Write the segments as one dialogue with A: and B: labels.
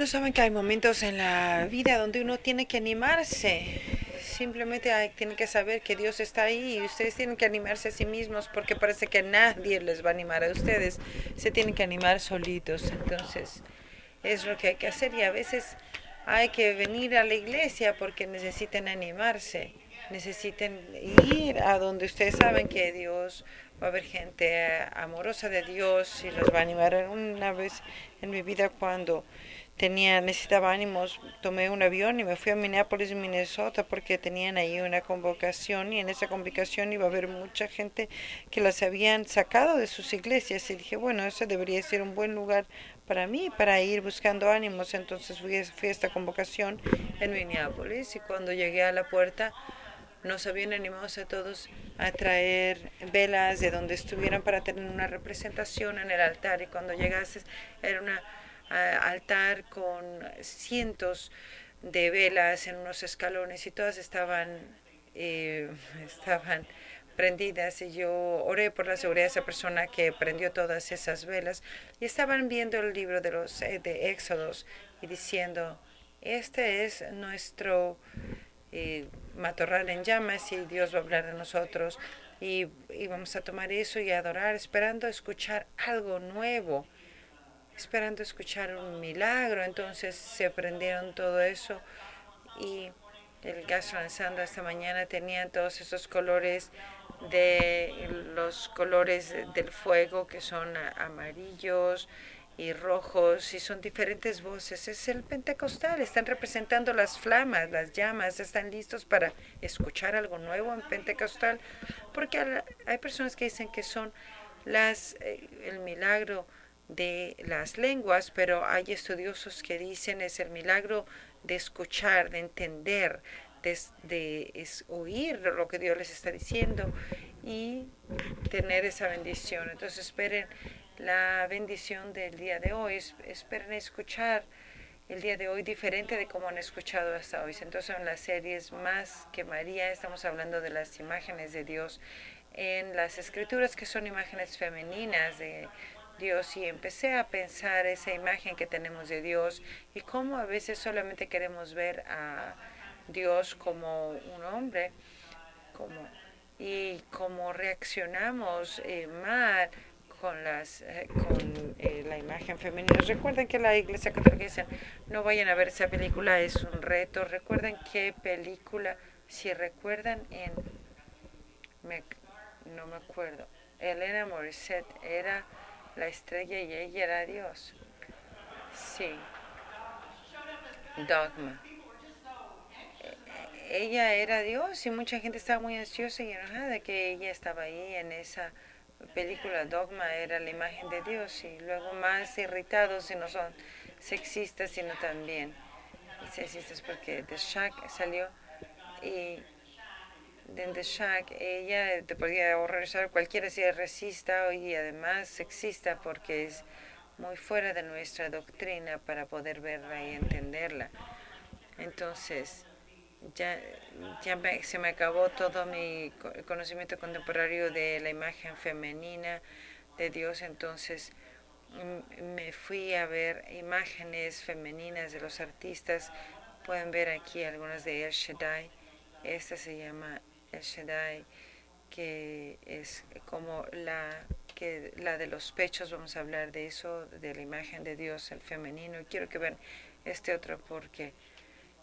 A: No saben que hay momentos en la vida donde uno tiene que animarse. Simplemente hay, tienen que saber que Dios está ahí y ustedes tienen que animarse a sí mismos porque parece que nadie les va a animar a ustedes. Se tienen que animar solitos. Entonces, es lo que hay que hacer y a veces hay que venir a la iglesia porque necesitan animarse. Necesitan ir a donde ustedes saben que Dios va a haber gente amorosa de Dios y los va a animar. Una vez en mi vida cuando tenía necesitaba ánimos, tomé un avión y me fui a Minneapolis, Minnesota, porque tenían ahí una convocación y en esa convocación iba a haber mucha gente que las habían sacado de sus iglesias y dije, bueno, eso debería ser un buen lugar para mí, para ir buscando ánimos. Entonces fui, fui a esta convocación en Minneapolis y cuando llegué a la puerta nos habían animado a todos a traer velas de donde estuvieran para tener una representación en el altar y cuando llegaste era una altar con cientos de velas en unos escalones y todas estaban, eh, estaban prendidas. Y yo oré por la seguridad de esa persona que prendió todas esas velas. Y estaban viendo el libro de los eh, de Éxodos y diciendo este es nuestro eh, matorral en llamas y Dios va a hablar de nosotros. Y, y vamos a tomar eso y adorar esperando escuchar algo nuevo esperando escuchar un milagro. Entonces se prendieron todo eso y el gas lanzando esta mañana tenía todos esos colores de los colores del fuego que son amarillos y rojos y son diferentes voces. Es el pentecostal, están representando las flamas, las llamas, están listos para escuchar algo nuevo en pentecostal, porque hay personas que dicen que son las eh, el milagro de las lenguas, pero hay estudiosos que dicen es el milagro de escuchar, de entender, de, oír lo que Dios les está diciendo y tener esa bendición. Entonces esperen la bendición del día de hoy, esperen escuchar el día de hoy diferente de como han escuchado hasta hoy. Entonces en las series Más que María estamos hablando de las imágenes de Dios en las escrituras que son imágenes femeninas de Dios y empecé a pensar esa imagen que tenemos de Dios y cómo a veces solamente queremos ver a Dios como un hombre como, y cómo reaccionamos eh, mal con las eh, con eh, la imagen femenina. Recuerden que la Iglesia Católica dice no vayan a ver esa película, es un reto. Recuerden qué película, si recuerdan en no me acuerdo. Elena Morissette era la estrella y ella era Dios. Sí. Dogma. E-, ella era Dios y mucha gente estaba muy ansiosa y enojada que ella estaba ahí en esa película. Dogma era la imagen de Dios y luego más irritados y no son sexistas sino también sexistas porque The Shack salió y de Shack, ella te podía horrorizar cualquiera si es racista y además sexista porque es muy fuera de nuestra doctrina para poder verla y entenderla. Entonces, ya, ya se me acabó todo mi conocimiento contemporáneo de la imagen femenina de Dios, entonces me fui a ver imágenes femeninas de los artistas. Pueden ver aquí algunas de El Shaddai. Esta se llama el Shaddai, que es como la, que, la de los pechos, vamos a hablar de eso, de la imagen de Dios, el femenino. Y quiero que vean este otro porque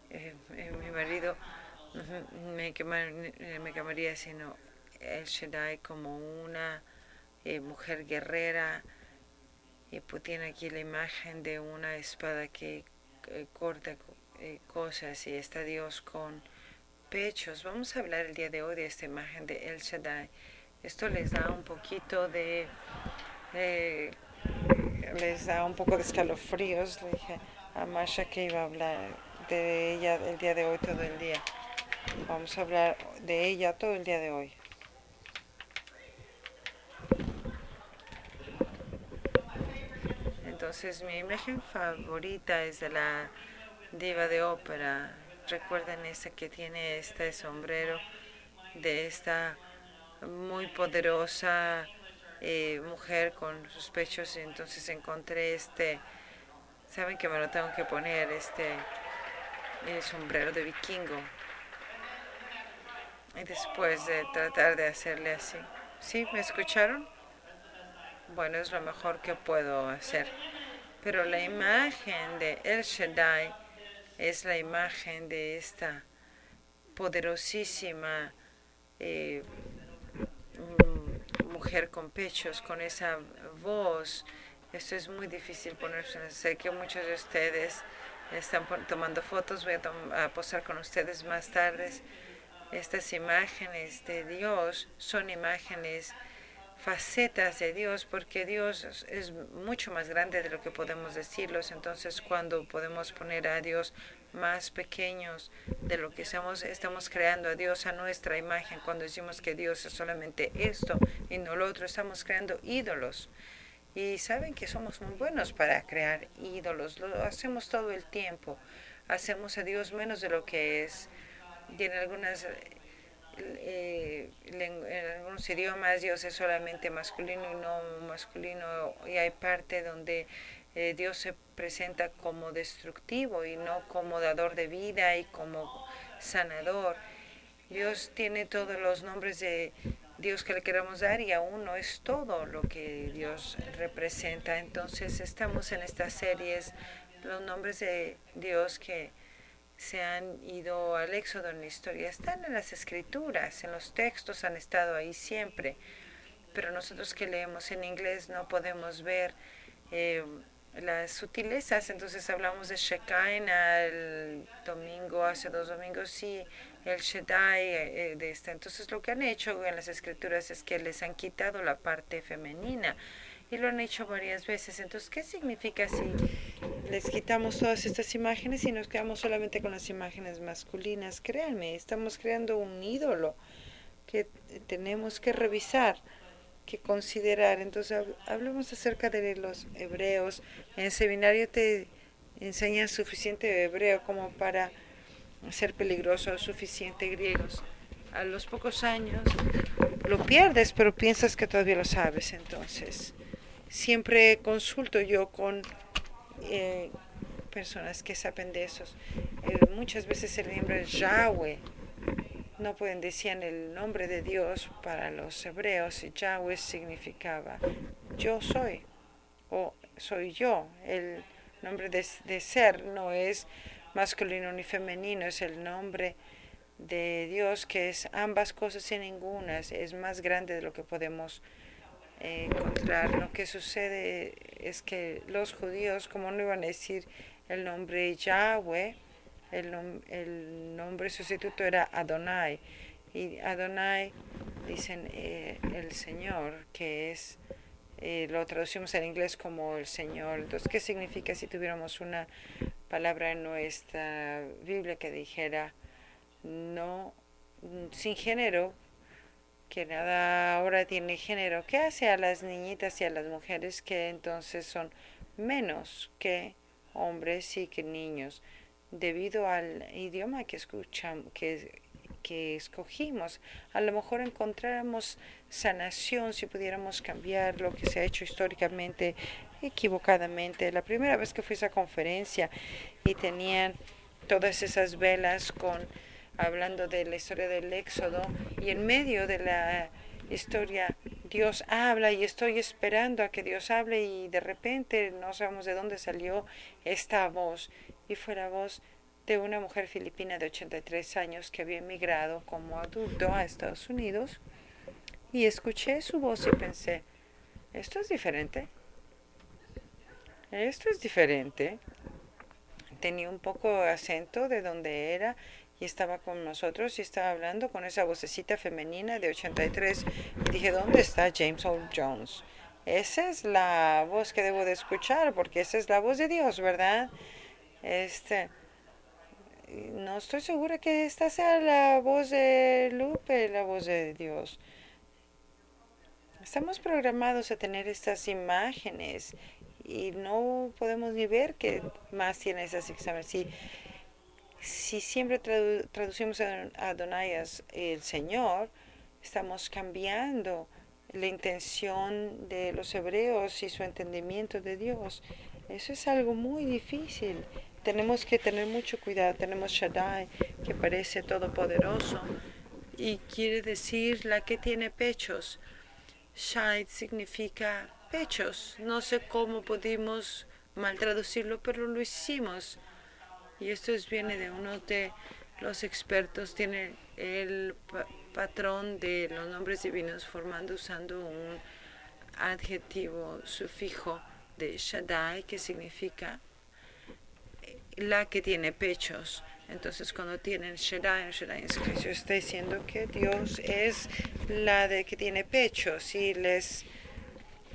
A: eh, eh, mi marido me, quemar, eh, me quemaría sino el Shaddai como una mujer guerrera y pues tiene aquí la imagen de una espada que corta cosas y está Dios con pechos. Vamos a hablar el día de hoy de esta imagen de El Shaddai. Esto les da un poquito de... les da un poco de escalofríos. Le dije a Masha que iba a hablar de ella el día de hoy todo el día. Vamos a hablar de ella todo el día de hoy. Entonces mi imagen favorita es de la diva de ópera Recuerden esa que tiene este sombrero de esta muy poderosa eh, mujer con sus pechos. Entonces encontré este Saben que me lo tengo que poner este el sombrero de vikingo. Y después de tratar de hacerle así. ¿Sí? ¿Me escucharon? Bueno, es lo mejor que puedo hacer. Pero la imagen de El Shaddai es la imagen de esta poderosísima eh, mm, mujer con pechos, con esa voz. Esto es muy difícil ponerse. Sé que muchos de ustedes están tomando fotos, voy a, a posar con ustedes más tarde. Estas imágenes de Dios son imágenes facetas de Dios, porque Dios es mucho más grande de lo que podemos decirlos. Entonces, cuando podemos poner a Dios más pequeños de lo que estamos, estamos creando a Dios a nuestra imagen, cuando decimos que Dios es solamente esto y no lo otro, estamos creando ídolos. Y saben que somos muy buenos para crear ídolos, lo hacemos todo el tiempo. Hacemos a Dios menos de lo que es. Y en algunas eh, en algunos idiomas Dios es solamente masculino y no masculino y hay parte donde eh, Dios se presenta como destructivo y no como dador de vida y como sanador. Dios tiene todos los nombres de Dios que le queramos dar y aún no es todo lo que Dios representa. Entonces estamos en estas series, los nombres de Dios que se han ido al éxodo en la historia, están en las escrituras, en los textos han estado ahí siempre, pero nosotros que leemos en inglés no podemos ver eh, las sutilezas, entonces hablamos de Shekinah el domingo, hace dos domingos, sí, el Shaddai eh, de esta. Entonces lo que han hecho en las escrituras es que les han quitado la parte femenina y lo han hecho varias veces. Entonces, ¿qué significa si les quitamos todas estas imágenes y nos quedamos solamente con las imágenes masculinas? Créanme, estamos creando un ídolo que tenemos que revisar, que considerar. Entonces, hablemos acerca de los hebreos. En el seminario te enseñan suficiente hebreo como para ser peligroso, suficiente griegos. A los pocos años lo pierdes, pero piensas que todavía lo sabes. Entonces, siempre consulto yo con eh, personas que saben de esos. Eh, muchas veces el nombre Yahweh. No pueden decir el nombre de Dios para los hebreos Yahweh significaba yo soy o soy yo. El nombre de, de ser no es masculino ni femenino, es el nombre de Dios que es ambas cosas y ninguna, es más grande de lo que podemos encontrar. Lo que sucede es que los judíos, como no iban a decir el nombre Yahweh, el, el nombre sustituto era Adonai. Y Adonai dicen eh, el Señor, que es, eh, lo traducimos en inglés como el Señor. Entonces, ¿qué significa si tuviéramos una palabra en nuestra Biblia que dijera no, sin género, que nada ahora tiene género. ¿Qué hace a las niñitas y a las mujeres que entonces son menos que hombres y que niños debido al idioma que escuchamos, que, que escogimos? A lo mejor encontráramos sanación si pudiéramos cambiar lo que se ha hecho históricamente equivocadamente. La primera vez que fui a esa conferencia y tenían todas esas velas con hablando de la historia del Éxodo y en medio de la historia Dios habla y estoy esperando a que Dios hable y de repente no sabemos de dónde salió esta voz. Y fue la voz de una mujer filipina de 83 años que había emigrado como adulto a Estados Unidos. Y escuché su voz y pensé, esto es diferente, esto es diferente. Tenía un poco acento de donde era y estaba con nosotros y estaba hablando con esa vocecita femenina de 83. Y dije, ¿dónde está James Earl Jones? Esa es la voz que debo de escuchar, porque esa es la voz de Dios, ¿verdad? Este, no estoy segura que esta sea la voz de Lupe, la voz de Dios. Estamos programados a tener estas imágenes y no podemos ni ver qué más tiene esas exámenes. Si si siempre traducimos a Adonai el Señor, estamos cambiando la intención de los hebreos y su entendimiento de Dios. Eso es algo muy difícil. Tenemos que tener mucho cuidado. Tenemos Shaddai, que parece todopoderoso y quiere decir la que tiene pechos. Shad significa pechos. No sé cómo pudimos mal traducirlo, pero lo hicimos. Y esto es, viene de uno de los expertos, tiene el patrón de los nombres divinos formando usando un adjetivo sufijo de Shaddai que significa la que tiene pechos. Entonces, cuando tienen Shaddai, Shaddai está diciendo que Dios es la de que tiene pechos y les,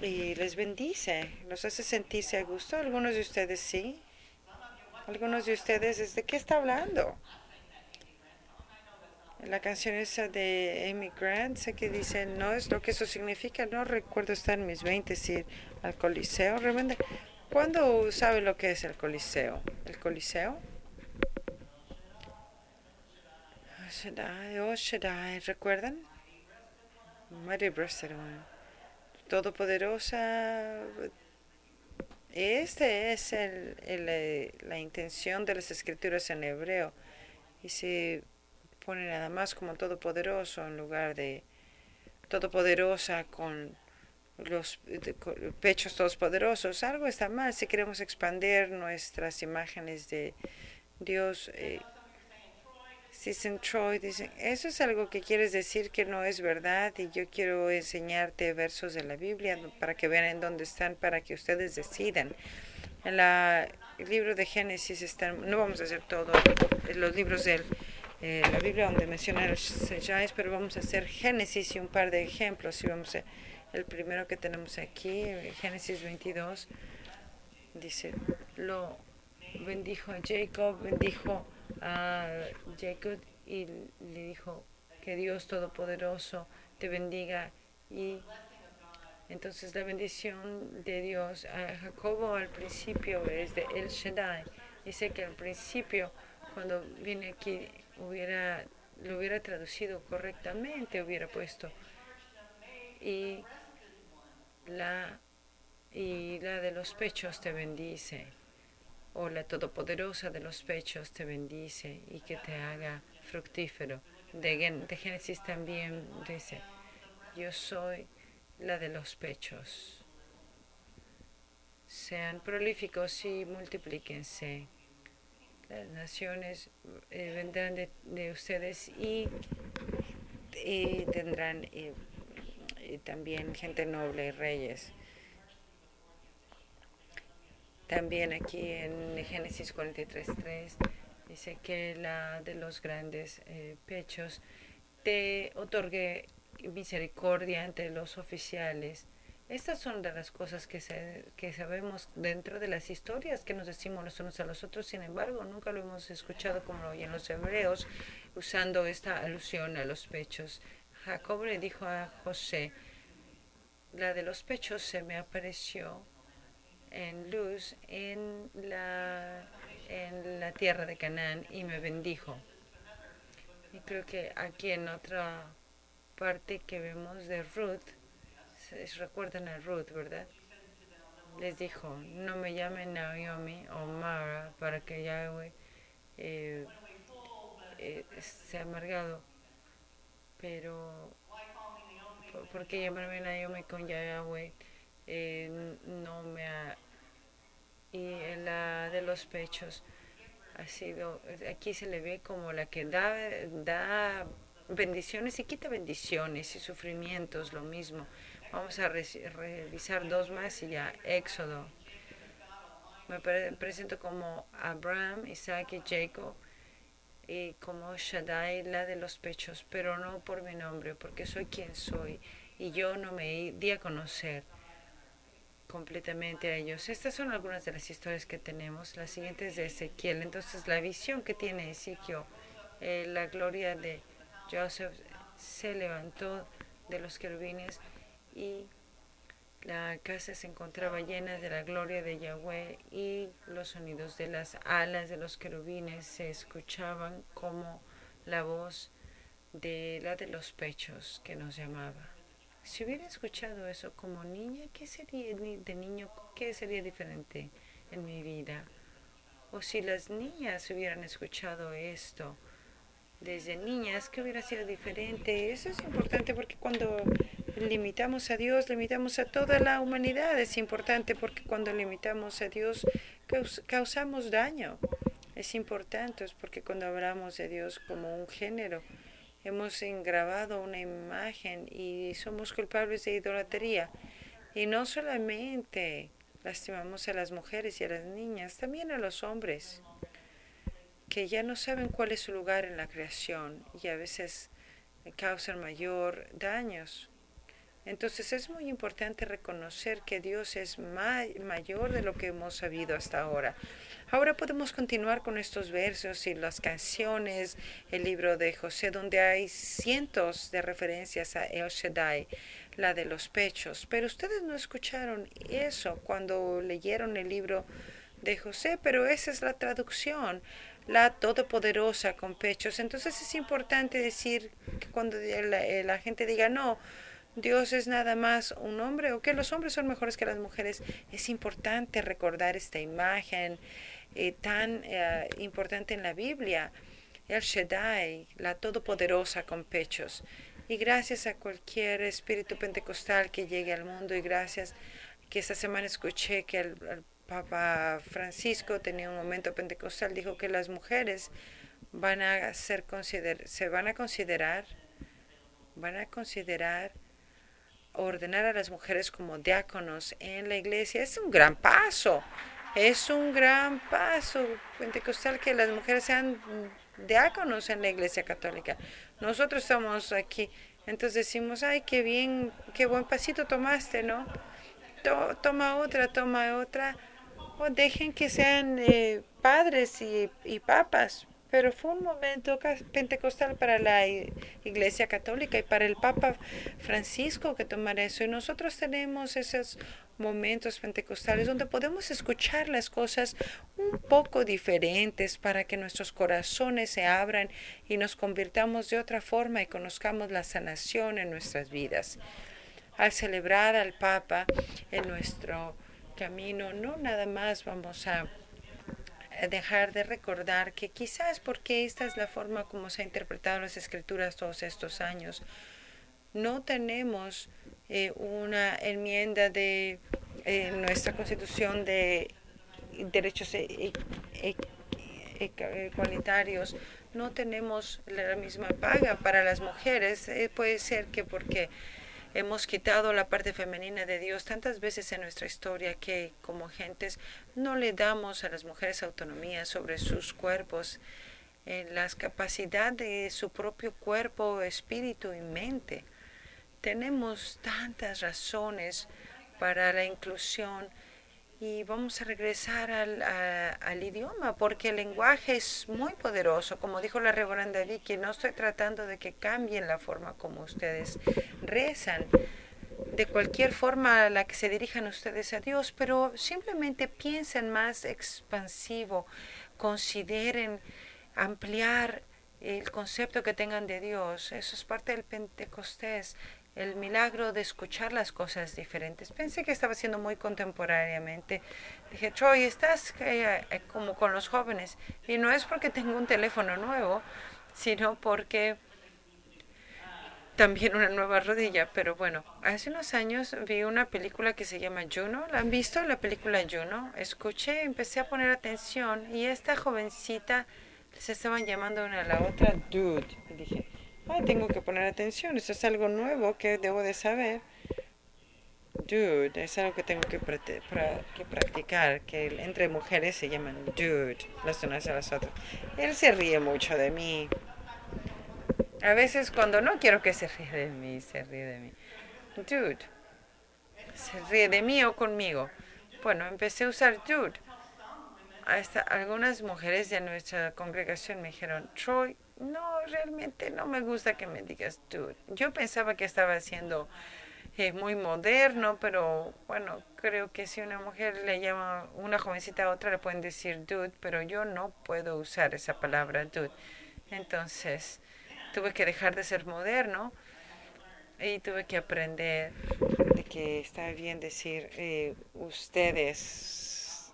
A: y les bendice, los hace sentirse a gusto. Algunos de ustedes sí. Algunos de ustedes, ¿de qué está hablando? La canción esa de Amy Grant, sé que dice, no es lo que eso significa, no recuerdo estar en mis 20 ir al Coliseo. ¿cuándo sabe lo que es el Coliseo? ¿El Coliseo? Shaddai, oh Shaddai, ¿recuerdan? Mary Todopoderosa. Este es el, el, la intención de las escrituras en hebreo. Y se pone nada más como todopoderoso en lugar de todopoderosa con los pechos todos poderosos. Algo está mal si queremos expandir nuestras imágenes de Dios. Eh, dicen Troy, dicen, eso es algo que quieres decir que no es verdad y yo quiero enseñarte versos de la Biblia para que vean en dónde están, para que ustedes decidan. En la, el libro de Génesis están, no vamos a hacer todo, los libros de eh, la Biblia donde menciona el Seyais, pero vamos a hacer Génesis y un par de ejemplos. Y vamos a, el primero que tenemos aquí, Génesis 22, dice, lo bendijo Jacob, bendijo a Jacob y le dijo que Dios Todopoderoso te bendiga y entonces la bendición de Dios a Jacobo al principio es de El Shaddai. Dice que al principio cuando viene aquí hubiera lo hubiera traducido correctamente, hubiera puesto. Y la y la de los pechos te bendice o la todopoderosa de los pechos te bendice y que te haga fructífero. De, de Génesis también dice, yo soy la de los pechos. Sean prolíficos y multiplíquense. Las naciones eh, vendrán de, ustedes y, tendrán eh, también gente noble y reyes. También aquí en Génesis 43.3 dice que la de los grandes eh, pechos te otorgue misericordia entre los oficiales. Estas son de las cosas que, que sabemos dentro de las historias que nos decimos los unos a los otros, sin embargo, nunca lo hemos escuchado como lo oyen los hebreos usando esta alusión a los pechos. Jacob le dijo a José, la de los pechos se me apareció en luz en la, en la tierra de Canaán y me bendijo. Y creo que aquí en otra parte que vemos de Ruth, se recuerdan a Ruth, ¿verdad? Les dijo, no me llamen Naomi o Mara para que Yahweh eh, eh, sea amargado. Pero, ¿por qué llamarme Naomi con Yahweh? Eh, no me ha, y la de los pechos ha sido aquí se le ve como la que da da bendiciones y quita bendiciones y sufrimientos lo mismo. Vamos a revisar dos más y ya Éxodo. Me presento como Abraham Isaac y Jacob y como Shaddai la de los pechos pero no por mi nombre porque soy quien soy y yo no me di a conocer completamente a ellos. Estas son algunas de las historias que tenemos. La siguiente es de Ezequiel. Entonces, la visión que tiene Ezequiel, eh, la gloria de Joseph se levantó de los querubines y la casa se encontraba llena de la gloria de Yahweh y los sonidos de las alas de los querubines se escuchaban como la voz de la de los pechos que nos llamaba. Si hubiera escuchado eso como niña, ¿qué sería de niño? ¿Qué sería diferente? en mi vida. O si las niñas hubieran escuchado esto desde niñas, ¿qué hubiera sido diferente? Eso es importante porque cuando limitamos a Dios, limitamos a toda la humanidad. Es importante porque cuando limitamos a Dios, causamos daño. Es importante porque cuando hablamos de Dios como un género, hemos grabado una imagen y somos culpables de idolatría. Y no solamente lastimamos a las mujeres y a las niñas, también a los hombres, que ya no saben cuál es su lugar en la creación y a veces causan mayor daños. Entonces es muy importante reconocer que Dios es mayor de lo que hemos sabido hasta ahora. Ahora podemos continuar con estos versos y las canciones, el libro de José, donde hay cientos de referencias a El Shaddai, la de los pechos. Pero ustedes no escucharon eso cuando leyeron el libro de José, pero esa es la traducción, la todopoderosa con pechos. Entonces es importante decir que cuando la, gente diga no, Dios es nada más un hombre o que los hombres son mejores que las mujeres, es importante recordar esta imagen eh, tan eh, importante en la Biblia, el Shaddai, la Todopoderosa con pechos. Y gracias a cualquier espíritu pentecostal que llegue al mundo y gracias que esta semana escuché que el, Papa Francisco tenía un momento pentecostal, dijo que las mujeres van a ser consider se van a considerar van a considerar ordenar a las mujeres como diáconos en la iglesia. Es un gran paso. Es un gran paso pentecostal que las mujeres sean diáconos en la iglesia católica. Nosotros estamos aquí, entonces decimos, ay, qué bien, qué buen pasito tomaste, ¿no? toma otra, toma otra. O dejen que sean eh, padres y, y papas, pero fue un momento pentecostal para la Iglesia Católica y para el Papa Francisco que tomar eso. Y nosotros tenemos esos momentos pentecostales donde podemos escuchar las cosas un poco diferentes para que nuestros corazones se abran y nos convirtamos de otra forma y conozcamos la sanación en nuestras vidas. Al celebrar al Papa en nuestro camino, no nada más vamos a dejar de recordar que quizás porque esta es la forma como se han interpretado las escrituras todos estos años, no tenemos eh, una enmienda de eh, nuestra constitución de derechos e, e, e, igualitarios, no tenemos la misma paga para las mujeres. Eh, puede ser que porque Hemos quitado la parte femenina de Dios tantas veces en nuestra historia que como gentes no le damos a las mujeres autonomía sobre sus cuerpos, en la capacidad de su propio cuerpo, espíritu y mente. Tenemos tantas razones para la inclusión y vamos a regresar al, idioma porque el lenguaje es muy poderoso. Como dijo la reverenda Vicky, no estoy tratando de que cambien la forma como ustedes rezan, de cualquier forma a la que se dirijan ustedes a Dios, pero simplemente piensen más expansivo, consideren ampliar el concepto que tengan de Dios. Eso es parte del Pentecostés el milagro de escuchar las cosas diferentes. Pensé que estaba siendo muy contemporáneamente. Dije, Troy, estás eh, eh, como con los jóvenes. Y no es porque tengo un teléfono nuevo, sino porque también una nueva rodilla. Pero bueno, hace unos años vi una película que se llama Juno. ¿La han visto? La película Juno. Escuché, empecé a poner atención y esta jovencita se estaban llamando una a la otra Dude. Y dije, tengo que poner atención, eso es algo nuevo que debo de saber. Dude, es algo que tengo que, practicar, que entre mujeres se llaman dude, las unas a las otras. Él se ríe mucho de mí. A veces cuando no quiero que se ríe de mí, se ríe de mí. Dude. Se ríe de mí o conmigo. Bueno, empecé a usar dude. Hasta algunas mujeres de nuestra congregación me dijeron, Troy, no, realmente no me gusta que me digas dude. Yo pensaba que estaba siendo eh, muy moderno, pero bueno, creo que si una mujer le llama una jovencita a otra le pueden decir dude, pero yo no puedo usar esa palabra dude. Entonces tuve que dejar de ser moderno y tuve que aprender de que está bien decir eh, ustedes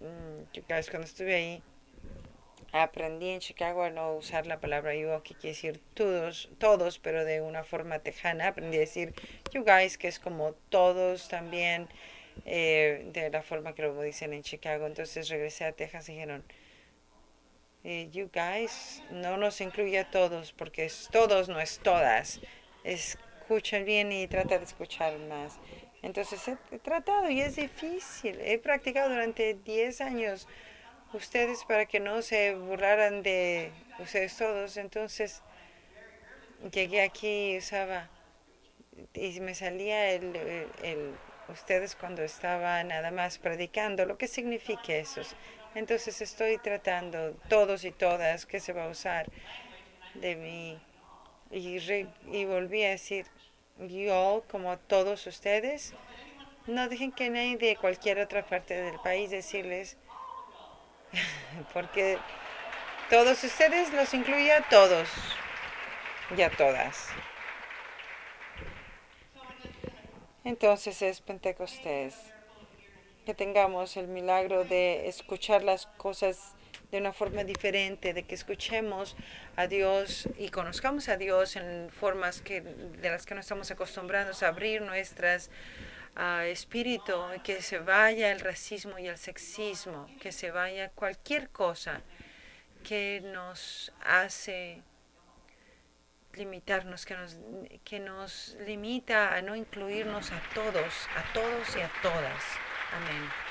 A: mm, cuando estuve ahí, aprendí en Chicago a no usar la palabra yo, que quiere decir todos, todos, pero de una forma tejana. Aprendí a decir you guys, que es como todos también, eh, de la forma que lo dicen en Chicago. Entonces regresé a Texas y dijeron, eh, you guys, no nos incluye a todos, porque es todos, no es todas. Escuchan bien y trata de escuchar más. Entonces he, tratado y es difícil. He practicado durante 10 años ustedes para que no se burlaran de ustedes todos. Entonces llegué aquí y usaba y me salía el, el, ustedes cuando estaba nada más predicando, lo que significa eso. Entonces estoy tratando todos y todas que se va a usar de mí. Y, y volví a decir, yo como todos ustedes, no dejen que nadie de cualquier otra parte del país decirles, porque todos ustedes los incluye a todos y a todas. Entonces es Pentecostés. Que tengamos el milagro de escuchar las cosas de una forma diferente, de que escuchemos a Dios y conozcamos a Dios en formas que, de las que no estamos acostumbrados a abrir nuestras uh, espíritu, que se vaya el racismo y el sexismo, que se vaya cualquier cosa que nos hace limitarnos, que nos, que nos limita a no incluirnos a todos, a todos y a todas. Amén.